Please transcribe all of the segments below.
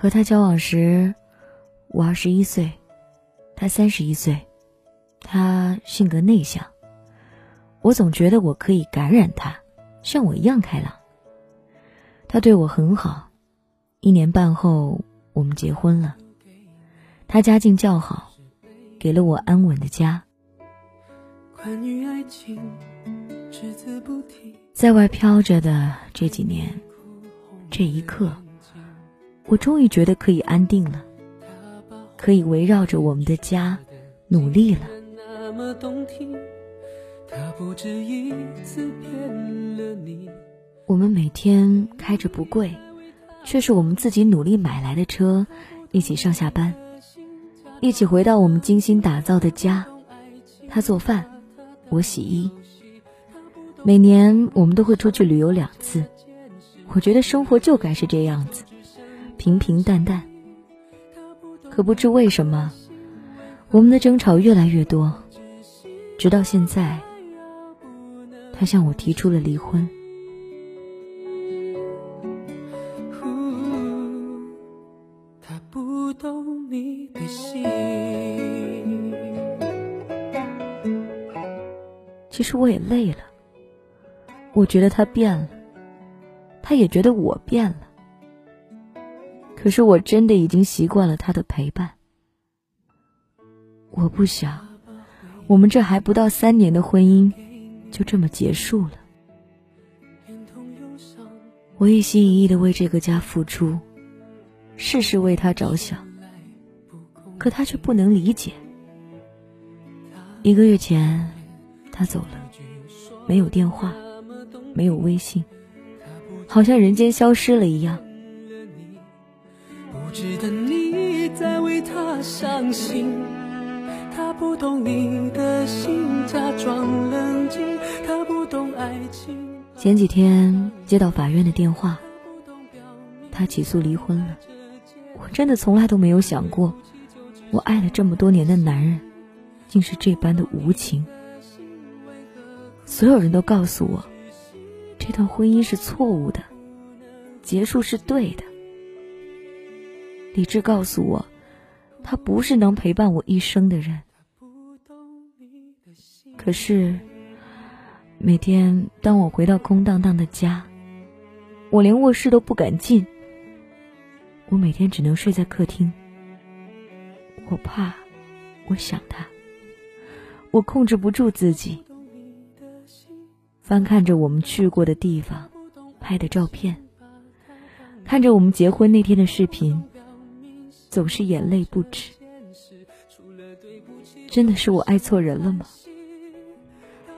和他交往时，我二十一岁，他三十一岁，他性格内向，我总觉得我可以感染他，像我一样开朗。他对我很好，一年半后我们结婚了。他家境较好，给了我安稳的家。在外飘着的这几年，这一刻，我终于觉得可以安定了，可以围绕着我们的家努力了。我们每天开着不贵，却是我们自己努力买来的车，一起上下班，一起回到我们精心打造的家。他做饭。我洗衣，每年我们都会出去旅游两次。我觉得生活就该是这样子，平平淡淡。可不知为什么，我们的争吵越来越多，直到现在，他向我提出了离婚。其实我也累了，我觉得他变了，他也觉得我变了。可是我真的已经习惯了他的陪伴。我不想，我们这还不到三年的婚姻就这么结束了。我一心一意的为这个家付出，事事为他着想，可他却不能理解。一个月前。他走了，没有电话，没有微信，好像人间消失了一样。相信，他不懂你的心，假装冷静，他不懂爱情前几天接到法院的电话，他起诉离婚了。我真的从来都没有想过，我爱了这么多年的男人，竟是这般的无情。所有人都告诉我，这段婚姻是错误的，结束是对的。理智告诉我，他不是能陪伴我一生的人。可是，每天当我回到空荡荡的家，我连卧室都不敢进。我每天只能睡在客厅。我怕，我想他，我控制不住自己。翻看着我们去过的地方，拍的照片，看着我们结婚那天的视频，总是眼泪不止。真的是我爱错人了吗？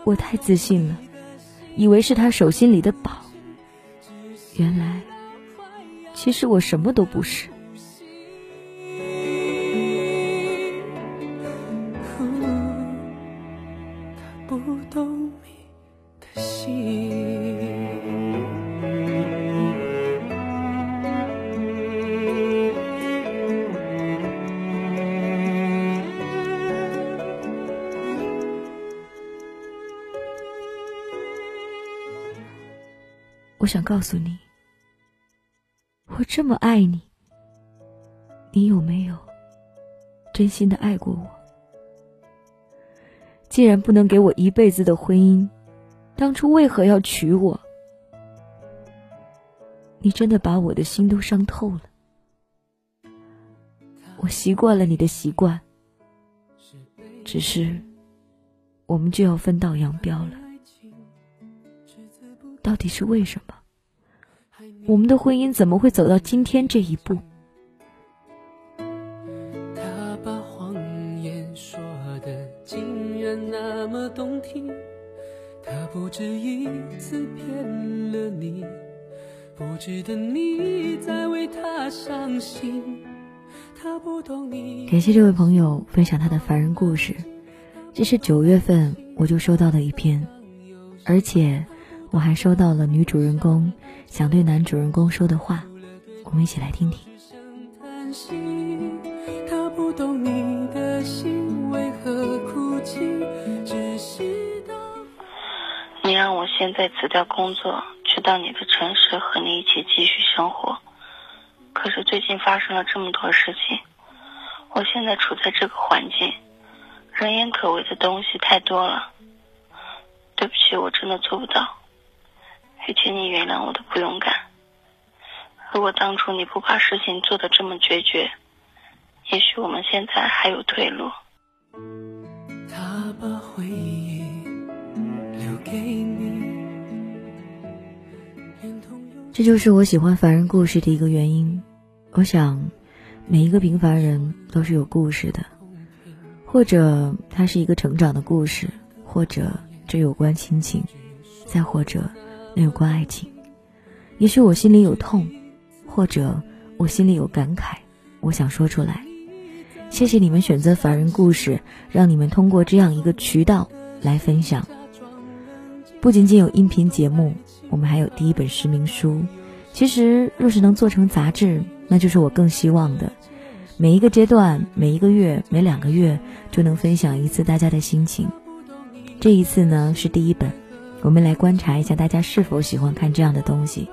我太自信了，以为是他手心里的宝，原来，其实我什么都不是。不懂你的心我想告诉你，我这么爱你，你有没有真心的爱过我？既然不能给我一辈子的婚姻，当初为何要娶我？你真的把我的心都伤透了。我习惯了你的习惯，只是我们就要分道扬镳了。到底是为什么？我们的婚姻怎么会走到今天这一步？他把谎言说的竟然那么动听，他不止一次骗了你，不值得你再为他伤心。他不懂你。感谢这位朋友分享他的凡人故事，这是九月份我就收到的一篇，而且。我还收到了女主人公想对男主人公说的话，我们一起来听听。你让我现在辞掉工作，去到你的城市和你一起继续生活，可是最近发生了这么多事情，我现在处在这个环境，人言可畏的东西太多了。对不起，我真的做不到，也请你原谅我的不勇敢。如果当初你不把事情做得这么决绝，也许我们现在还有退路。他把回忆留给你。这就是我喜欢凡人故事的一个原因。我想，每一个平凡人都是有故事的，或者它是一个成长的故事，或者这有关亲情，再或者那有关爱情。也许我心里有痛，或者我心里有感慨，我想说出来。谢谢你们选择凡人故事，让你们通过这样一个渠道来分享。不仅仅有音频节目。我们还有第一本实名书，其实若是能做成杂志，那就是我更希望的。每一个阶段，每一个月，每两个月就能分享一次大家的心情。这一次呢是第一本，我们来观察一下大家是否喜欢看这样的东西。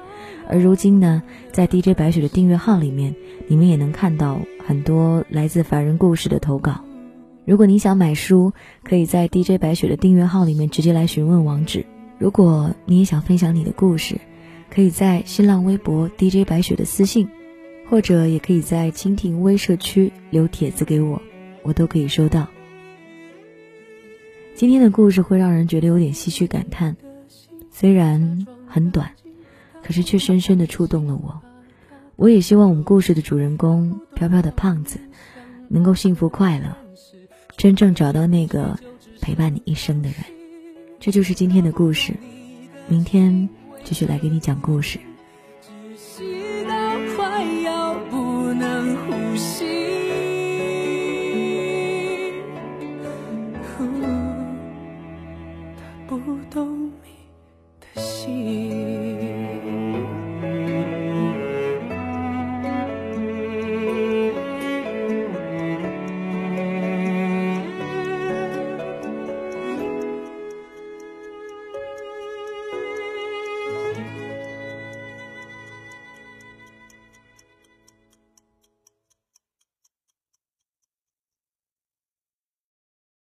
而如今呢，在 DJ 白雪的订阅号里面，你们也能看到很多来自凡人故事的投稿。如果你想买书，可以在 DJ 白雪的订阅号里面直接来询问网址。如果你也想分享你的故事，可以在新浪微博 DJ 白雪的私信，或者也可以在蜻蜓微社区留帖子给我，我都可以收到。今天的故事会让人觉得有点唏嘘感叹，虽然很短，可是却深深的触动了我。我也希望我们故事的主人公飘飘的胖子，能够幸福快乐，真正找到那个陪伴你一生的人。这就是今天的故事，明天继续来给你讲故事。不懂你的心。